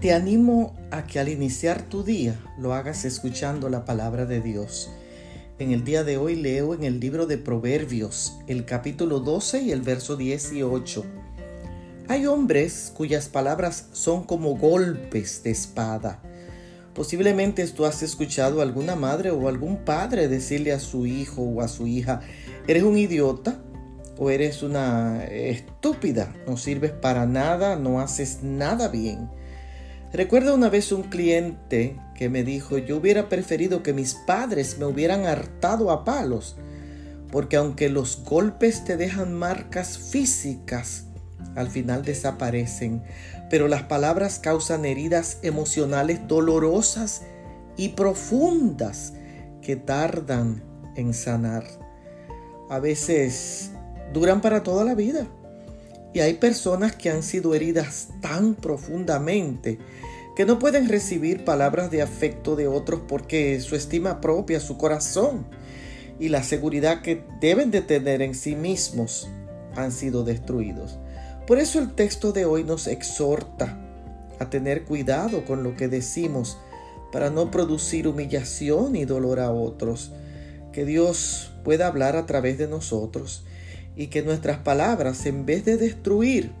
Te animo a que al iniciar tu día lo hagas escuchando la palabra de Dios. En el día de hoy leo en el libro de Proverbios, el capítulo 12 y el verso 18. Hay hombres cuyas palabras son como golpes de espada. Posiblemente tú has escuchado a alguna madre o algún padre decirle a su hijo o a su hija, eres un idiota o eres una estúpida, no sirves para nada, no haces nada bien. Recuerdo una vez un cliente que me dijo, yo hubiera preferido que mis padres me hubieran hartado a palos, porque aunque los golpes te dejan marcas físicas, al final desaparecen, pero las palabras causan heridas emocionales dolorosas y profundas que tardan en sanar. A veces duran para toda la vida. Y hay personas que han sido heridas tan profundamente que no pueden recibir palabras de afecto de otros porque su estima propia, su corazón y la seguridad que deben de tener en sí mismos han sido destruidos. Por eso el texto de hoy nos exhorta a tener cuidado con lo que decimos para no producir humillación y dolor a otros. Que Dios pueda hablar a través de nosotros y que nuestras palabras, en vez de destruir,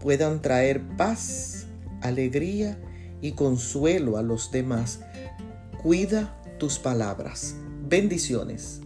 puedan traer paz, alegría y consuelo a los demás. Cuida tus palabras. Bendiciones.